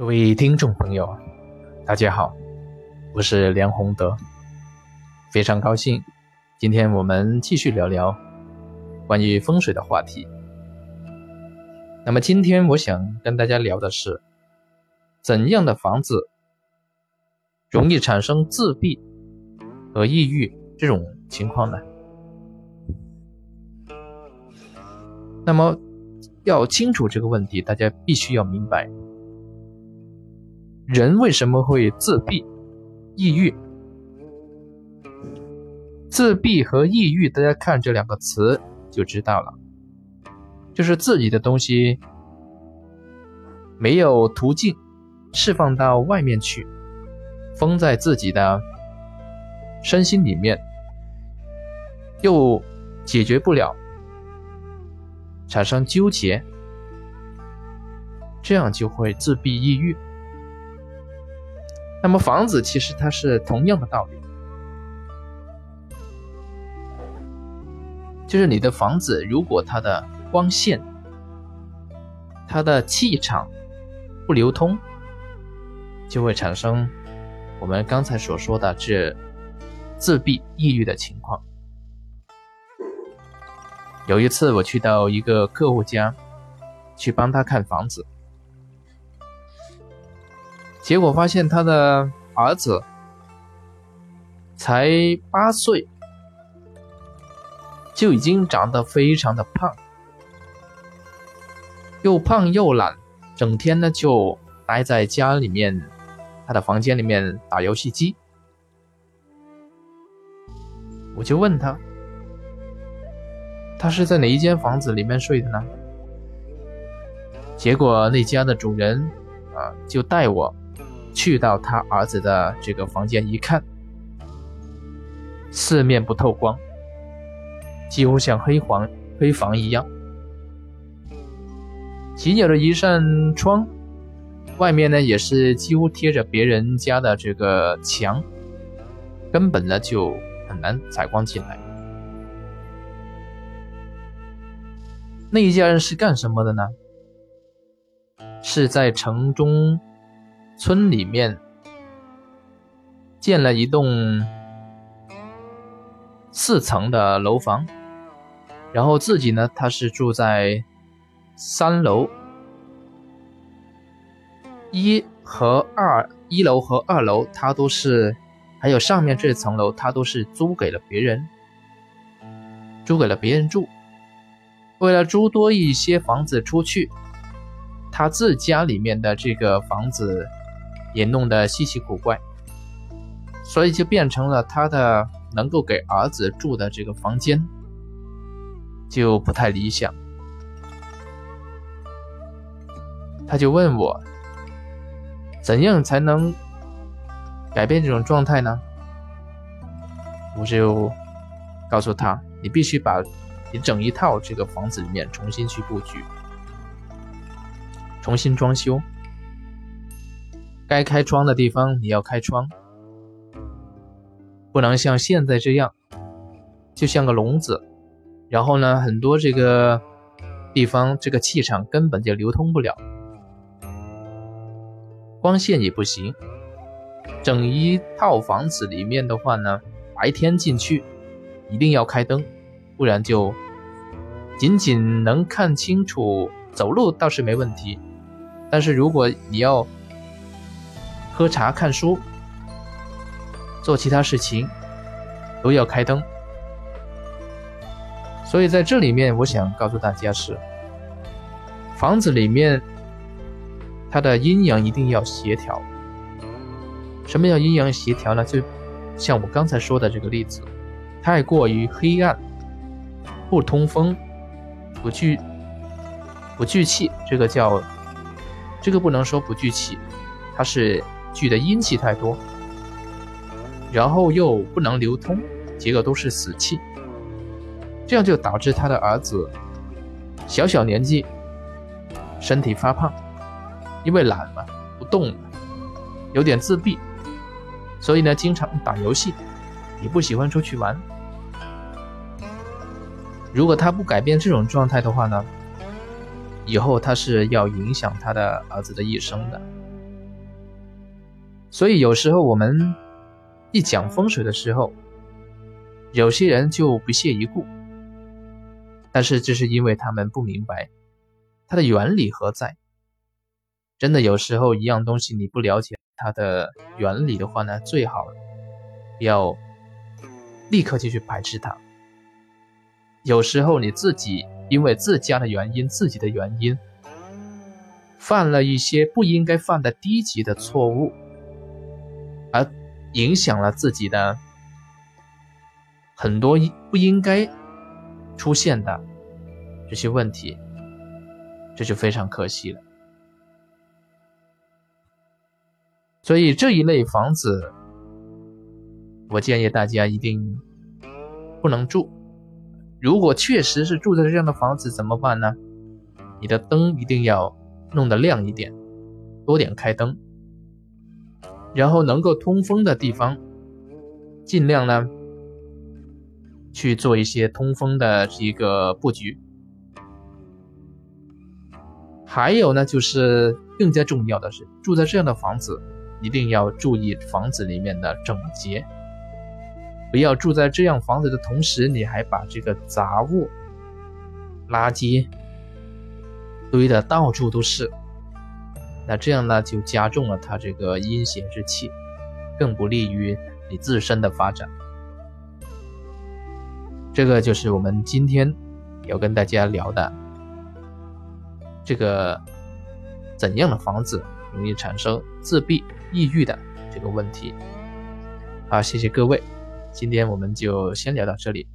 各位听众朋友，大家好，我是梁宏德，非常高兴，今天我们继续聊聊关于风水的话题。那么今天我想跟大家聊的是，怎样的房子容易产生自闭和抑郁这种情况呢？那么要清楚这个问题，大家必须要明白。人为什么会自闭、抑郁？自闭和抑郁，大家看这两个词就知道了，就是自己的东西没有途径释放到外面去，封在自己的身心里面，又解决不了，产生纠结，这样就会自闭、抑郁。那么房子其实它是同样的道理，就是你的房子如果它的光线、它的气场不流通，就会产生我们刚才所说的这自闭、抑郁的情况。有一次我去到一个客户家去帮他看房子。结果发现他的儿子才八岁，就已经长得非常的胖，又胖又懒，整天呢就待在家里面，他的房间里面打游戏机。我就问他，他是在哪一间房子里面睡的呢？结果那家的主人啊，就带我。去到他儿子的这个房间一看，四面不透光，几乎像黑房黑房一样。仅有的一扇窗，外面呢也是几乎贴着别人家的这个墙，根本呢就很难采光进来。那一家人是干什么的呢？是在城中。村里面建了一栋四层的楼房，然后自己呢，他是住在三楼，一和二，一楼和二楼他都是，还有上面这层楼他都是租给了别人，租给了别人住。为了租多一些房子出去，他自家里面的这个房子。也弄得稀奇古怪，所以就变成了他的能够给儿子住的这个房间就不太理想。他就问我，怎样才能改变这种状态呢？我就告诉他，你必须把你整一套这个房子里面重新去布局，重新装修。该开窗的地方你要开窗，不能像现在这样，就像个笼子。然后呢，很多这个地方这个气场根本就流通不了，光线也不行。整一套房子里面的话呢，白天进去一定要开灯，不然就仅仅能看清楚，走路倒是没问题。但是如果你要喝茶、看书、做其他事情，都要开灯。所以在这里面，我想告诉大家是：房子里面它的阴阳一定要协调。什么叫阴阳协调呢？就像我刚才说的这个例子，太过于黑暗、不通风、不聚、不聚气，这个叫这个不能说不聚气，它是。聚的阴气太多，然后又不能流通，结果都是死气，这样就导致他的儿子小小年纪身体发胖，因为懒嘛，不动了，有点自闭，所以呢，经常打游戏，也不喜欢出去玩。如果他不改变这种状态的话呢，以后他是要影响他的儿子的一生的。所以有时候我们一讲风水的时候，有些人就不屑一顾，但是这是因为他们不明白它的原理何在。真的有时候一样东西你不了解它的原理的话呢，最好要立刻就去排斥它。有时候你自己因为自家的原因、自己的原因，犯了一些不应该犯的低级的错误，影响了自己的很多不应该出现的这些问题，这就非常可惜了。所以这一类房子，我建议大家一定不能住。如果确实是住在这样的房子，怎么办呢？你的灯一定要弄得亮一点，多点开灯，然后能够通风的地方，尽量呢去做一些通风的一个布局。还有呢，就是更加重要的是，住在这样的房子，一定要注意房子里面的整洁。不要住在这样房子的同时，你还把这个杂物、垃圾堆的到处都是，那这样呢就加重了它这个阴邪之气，更不利于你自身的发展。这个就是我们今天要跟大家聊的这个怎样的房子容易产生自闭、抑郁的这个问题。好，谢谢各位。今天我们就先聊到这里。